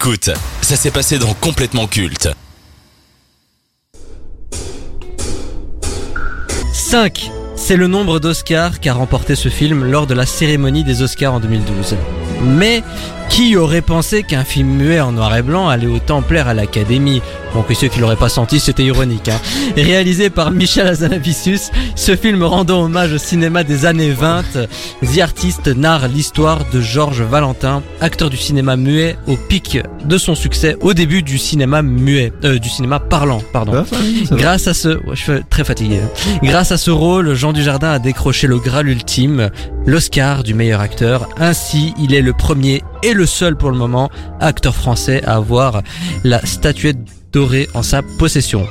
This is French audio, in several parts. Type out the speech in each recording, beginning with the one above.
Écoute, ça s'est passé dans Complètement Culte. 5. C'est le nombre d'Oscars qu'a remporté ce film lors de la cérémonie des Oscars en 2012. Mais qui aurait pensé qu'un film muet en noir et blanc allait autant plaire à l'Académie? Bon, que ceux qui l'auraient pas senti, c'était ironique. Hein. Réalisé par Michel Azanavicius, ce film rendant hommage au cinéma des années 20, The Artist narre l'histoire de Georges Valentin, acteur du cinéma muet au pic de son succès au début du cinéma muet, euh, du cinéma parlant, pardon. Grâce à ce, ouais, je suis très fatigué. hein. Grâce à ce rôle, Jean Dujardin a décroché le Graal ultime, l'Oscar du meilleur acteur. Ainsi, il est le premier et le seul pour le moment acteur français à avoir la statuette dorée en sa possession.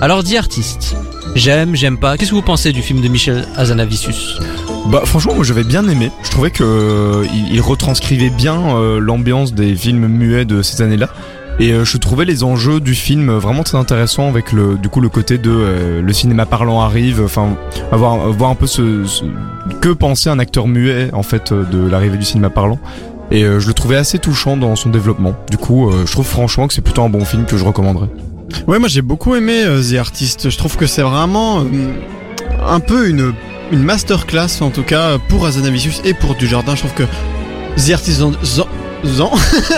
Alors, dit artiste. J'aime, j'aime pas. Qu'est-ce que vous pensez du film de Michel Azanavicius? Bah franchement moi j'avais bien aimé. Je trouvais que euh, il, retranscrivait bien euh, l'ambiance des films muets de ces années-là. Et euh, je trouvais les enjeux du film vraiment très intéressants avec le du coup le côté de euh, le cinéma parlant arrive, enfin avoir voir un peu ce, que pensait un acteur muet en fait euh, de l'arrivée du cinéma parlant. Et je le trouvais assez touchant dans son développement. Du coup, je trouve franchement que c'est plutôt un bon film que je recommanderais. Ouais, moi j'ai beaucoup aimé The Artist. Je trouve que c'est vraiment un peu une, une masterclass, en tout cas, pour Azanavicius et pour Dujardin. Je trouve que The Artist. Zan,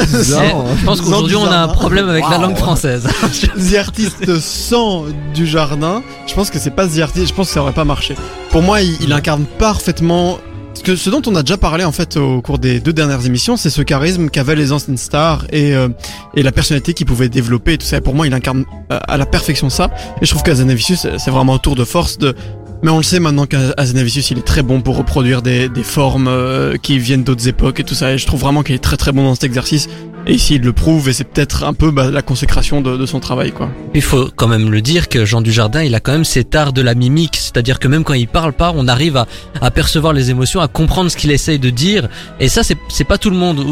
Zan, Je pense qu'aujourd'hui on a un problème avec la langue française. The Artist sans Dujardin, je pense que c'est pas The Artist, je pense que ça aurait pas marché. Pour moi, il, il incarne parfaitement. Ce, que, ce dont on a déjà parlé en fait au cours des deux dernières émissions, c'est ce charisme qu'avaient les anciennes stars et, euh, et la personnalité qu'ils pouvaient développer et tout ça. Et pour moi, il incarne euh, à la perfection ça. Et je trouve qu'Azanavicius, c'est c'est vraiment un tour de force de. Mais on le sait maintenant qu'Azanavicius, il est très bon pour reproduire des, formes euh, qui viennent d'autres époques et tout ça. Et je trouve vraiment qu'il est très très bon dans cet exercice. Et ici, il le prouve et c'est peut-être un peu bah, la consécration de, de son travail, quoi. Il faut quand même le dire que Jean Dujardin, il a quand même cet art de la mimique, c'est-à-dire que même quand il parle pas, on arrive à, à percevoir les émotions, à comprendre ce qu'il essaye de dire. Et ça, c'est pas tout le monde.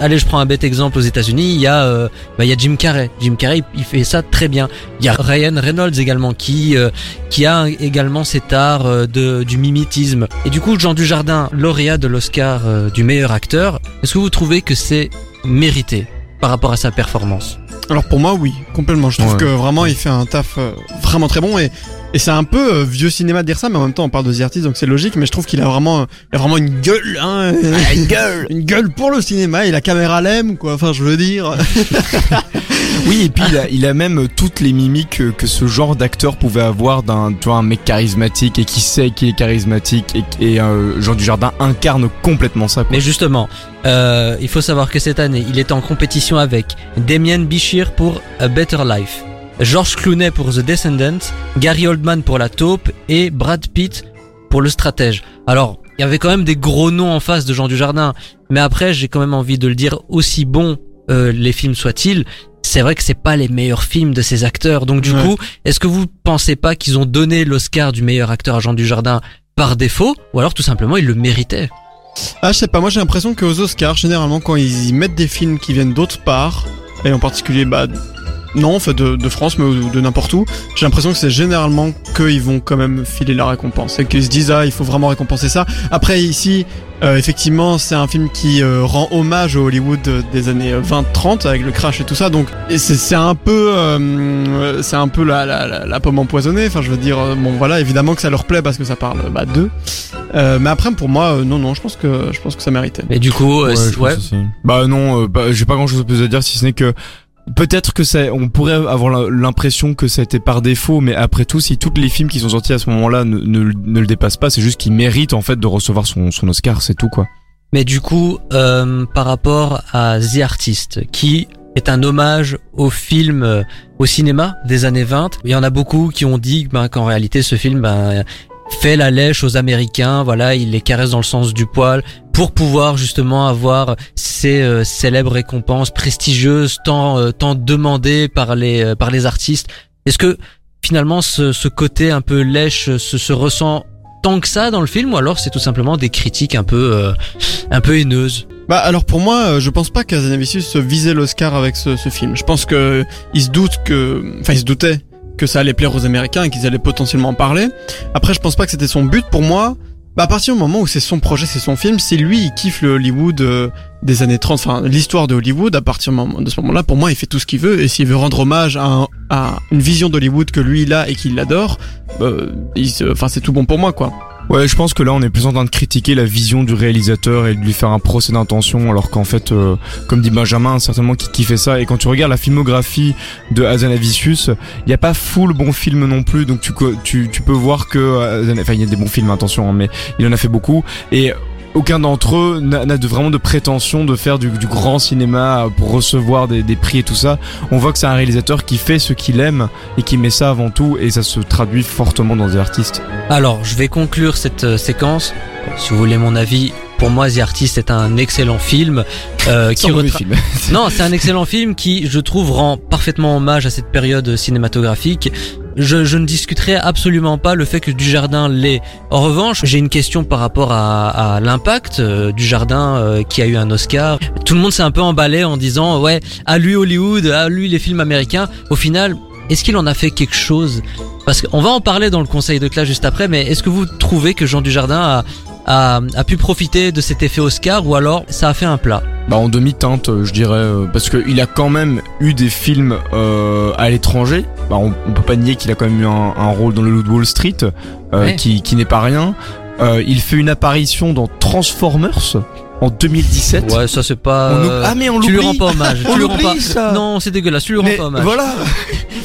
Allez, je prends un bête exemple aux États-Unis. Il y a, euh, bah, il y a Jim Carrey. Jim Carrey, il- il fait ça très bien. Il y a Ryan Reynolds également qui euh, qui a également cet art euh, de du mimétisme. Et du coup, Jean Dujardin, lauréat de l'Oscar euh, du meilleur acteur, est-ce que vous trouvez que c'est mérité par rapport à sa performance Alors pour moi, oui, complètement. Je trouve Ouais. que vraiment, il fait un taf euh, vraiment très bon et et c'est un peu euh, vieux cinéma de dire ça, mais en même temps, on parle de The Artist, donc c'est logique. Mais je trouve qu'il a vraiment, il a vraiment une gueule, hein, une gueule, une gueule pour le cinéma. Et la caméra l'aime, quoi. Enfin, je veux dire. Oui, et puis il a, il a même toutes les mimiques que, ce genre d'acteur pouvait avoir d'un tu vois, un mec charismatique et qui sait qu'il est charismatique et, et euh, Jean Dujardin incarne complètement ça. Quoi. Mais justement, euh, il faut savoir que cette année, il est en compétition avec Damien Bichir pour A Better Life, George Clooney pour The Descendants, Gary Oldman pour La Taupe et Brad Pitt pour Le Stratège. Alors, il y avait quand même des gros noms en face de Jean Dujardin, mais après, j'ai quand même envie de le dire, aussi bons euh, les films soient-ils, c'est vrai que c'est pas les meilleurs films de ces acteurs. Donc du Ouais. coup, est-ce que vous pensez pas qu'ils ont donné l'Oscar du meilleur acteur à Jean Dujardin par défaut, ou alors tout simplement ils le méritaient? Ah, je sais pas. Moi, j'ai l'impression qu'aux Oscars, généralement, quand ils y mettent des films qui viennent d'autre part, et en particulier, bah, non, en fait, de, de France, mais de n'importe où, j'ai l'impression que c'est généralement qu'ils vont quand même filer la récompense. Et qu'ils se disent, ah, il faut vraiment récompenser ça. Après, ici, euh, effectivement, c'est un film qui euh, rend hommage au Hollywood euh, des années 20-30, avec le crash et tout ça. Donc, c'est c'est un peu, euh, c'est un peu la, la, la, la pomme empoisonnée. Enfin, je veux dire, euh, bon, voilà, évidemment que ça leur plaît parce que ça parle bah, d'eux. Euh, mais après, pour moi, euh, non, non, je pense que je pense que ça méritait. Et du coup, euh, Ouais, ouais. Bah non, euh, bah, j'ai pas grand chose de plus à dire si ce n'est que peut-être que ça, on pourrait avoir l'impression que été par défaut, mais après tout, si tous les films qui sont sortis à ce moment-là ne, le dépassent pas, c'est juste qu'il mérite en fait de recevoir son, son Oscar, c'est tout quoi. Mais du coup, euh, par rapport à The Artist, qui est un hommage au film, euh, au cinéma des années 20, il y en a beaucoup qui ont dit ben, qu'en réalité ce film ben, fait la lèche aux Américains, voilà, il les caresse dans le sens du poil pour pouvoir justement avoir ces euh, célèbres récompenses prestigieuses tant euh, tant demandées par les euh, par les artistes. Est-ce que finalement ce, ce côté un peu lèche se, se ressent tant que ça dans le film ou alors c'est tout simplement des critiques un peu euh, un peu haineuses? Bah alors pour moi, euh, je pense pas qu'Azanavicius visait l'Oscar avec ce, ce film. Je pense que il se doute que, enfin il se doutait que ça allait plaire aux Américains et qu'ils allaient potentiellement en parler. Après, je pense pas que c'était son but. Pour moi, Bah à partir du moment où c'est son projet, c'est son film, si lui il kiffe le Hollywood euh, des années 30, enfin l'histoire de Hollywood, à partir de ce moment-là, pour moi il fait tout ce qu'il veut, et s'il veut rendre hommage à, un- à une vision d'Hollywood que lui il a et qu'il adore, se- enfin c'est tout bon pour moi quoi. Ouais, je pense que là on est plus en train de critiquer la vision du réalisateur et de lui faire un procès d'intention, alors qu'en fait, euh, comme dit Benjamin, certainement qui, qui fait ça. Et quand tu regardes la filmographie de Hazanavicius, il n'y a pas full bons films non plus, donc tu, tu, tu peux voir que, euh, enfin il y a des bons films, attention, hein, mais il en a fait beaucoup. Et aucun d'entre eux n'a de, vraiment de prétention de faire du, du grand cinéma pour recevoir des, des prix et tout ça. On voit que c'est un réalisateur qui fait ce qu'il aime et qui met ça avant tout, et ça se traduit fortement dans des artistes. Alors, je vais conclure cette euh, séquence. Si vous voulez mon avis, pour moi, The Artist est un excellent film euh, qui retra- film. Non, c'est un excellent film qui, je trouve, rend parfaitement hommage à cette période cinématographique. Je, ne discuterai absolument pas le fait que Dujardin l'est. En revanche, j'ai une question par rapport à, à l'impact euh, du Jardin euh, qui a eu un Oscar. Tout le monde s'est un peu emballé en disant ouais, à lui Hollywood, à lui les films américains. Au final, est-ce qu'il en a fait quelque chose? Parce qu'on va en parler dans le conseil de classe juste après, mais est-ce que vous trouvez que Jean Dujardin a, a, a pu profiter de cet effet Oscar ou alors ça a fait un plat? Bah en demi-teinte, euh, je dirais, euh, parce qu'il a quand même eu des films euh, à l'étranger. Bah on, on peut pas nier qu'il a quand même eu un, un rôle dans le de Wall Street, euh, Ouais. qui, qui n'est pas rien. Euh, il fait une apparition dans Transformers en 2017. Ouais, ça c'est pas. Euh, Ah mais on tu lui l'oublie. rends pas hommage. On tu lui rends pas. l'oublie, ça. Non, c'est dégueulasse. Tu lui rends Mais pas hommage. voilà.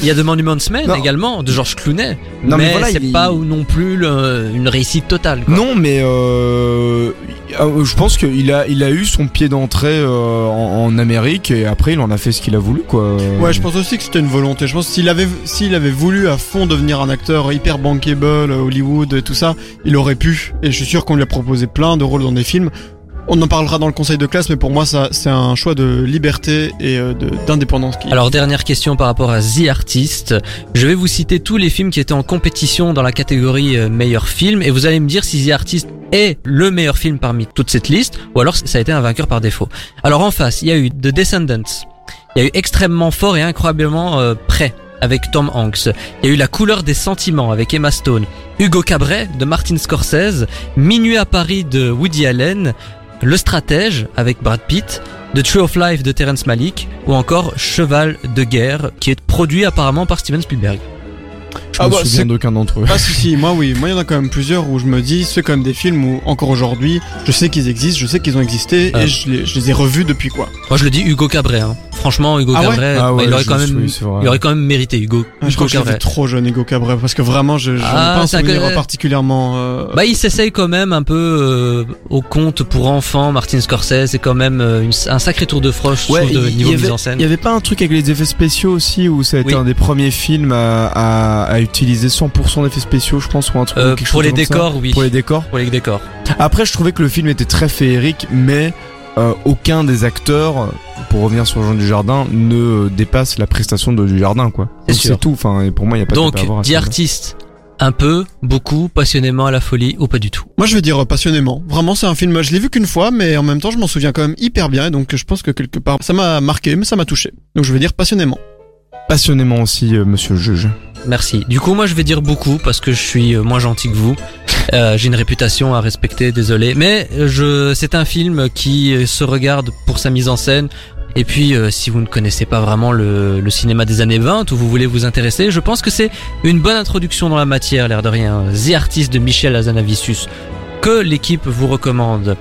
Il y a The Monuments Men Non. également de George Clooney. Non, mais mais voilà, c'est il- pas ou non plus le- une réussite totale. Quoi. Non mais euh, euh, je pense qu'il a il a eu son pied d'entrée euh, en, en Amérique et après il en a fait ce qu'il a voulu quoi. Ouais, je pense aussi que c'était une volonté. Je pense s'il avait, s'il avait voulu à fond devenir un acteur hyper bankable, euh, Hollywood et tout ça, il aurait pu. Et je suis sûr qu'on lui a proposé plein de rôles dans des films. On en parlera dans le conseil de classe, mais pour moi, ça, c'est un choix de liberté et euh, d'indépendance. Alors dernière question par rapport à The Artist. Je vais vous citer tous les films qui étaient en compétition dans la catégorie euh, meilleur film et vous allez me dire si The Artist est le meilleur film parmi toute cette liste ou alors ça a été un vainqueur par défaut. Alors en face, il y a eu The Descendants. Il y a eu extrêmement fort et incroyablement euh, prêt avec Tom Hanks. Il y a eu La couleur des sentiments avec Emma Stone. Hugo Cabret de Martin Scorsese. Minuit à Paris de Woody Allen. Le stratège avec Brad Pitt. The Tree of Life de Terrence Malick ou encore Cheval de guerre qui est produit apparemment par Steven Spielberg. Je Ah me bah, souviens d'aucun d'entre eux. Ah si si, moi oui, moi il y en a quand même plusieurs où je me dis, c'est quand même des films où encore aujourd'hui, je sais qu'ils existent, je sais qu'ils ont existé Ah. et je les, je les ai revus depuis quoi. Moi je le dis Hugo Cabret. Hein. Franchement Hugo Ah ouais Cabret, Ah bah, ouais, il aurait quand me même, il aurait quand même mérité Hugo. Ah, je Hugo crois que Cabret. trop jeune Hugo Cabret parce que vraiment je, je Ah, souvenir co- particulièrement. euh, Bah il s'essaye quand même un peu euh, au conte pour enfants. Martin Scorsese c'est quand même euh, une- un sacré tour de froche trouve, de niveau mise en scène. Il y avait pas un truc avec les effets spéciaux aussi où ça a été Oui. un des premiers films à, à, à utiliser 100% d'effets spéciaux, je pense, ou un truc. Euh, quelque pour chose les comme ça. décors oui. Pour les décors. Pour les décors. Après, je trouvais que le film était très féerique, mais euh, aucun des acteurs, pour revenir sur Jean Dujardin, ne dépasse la prestation de Dujardin, quoi. C'est Donc, sûr. C'est tout. Enfin, et pour moi, il y a pas de Donc débat à avoir à The ce niveau-là. Artist un peu, beaucoup, passionnément à la folie ou pas du tout? Moi je vais dire euh, passionnément. Vraiment c'est un film, je l'ai vu qu'une fois mais en même temps je m'en souviens quand même hyper bien et donc je pense que quelque part ça m'a marqué mais ça m'a touché. Donc je vais dire passionnément. Passionnément aussi, euh, monsieur le juge. Merci. Du coup, moi, je vais dire beaucoup parce que je suis euh, moins gentil que vous. Euh, J'ai une réputation à respecter, désolé. Mais je, c'est un film qui se regarde pour sa mise en scène. Et puis, si vous ne connaissez pas vraiment le, le cinéma des années 20 ou vous voulez vous intéresser, je pense que c'est une bonne introduction dans la matière, l'air de rien. The Artist de Michel Azanavicius que l'équipe vous recommande.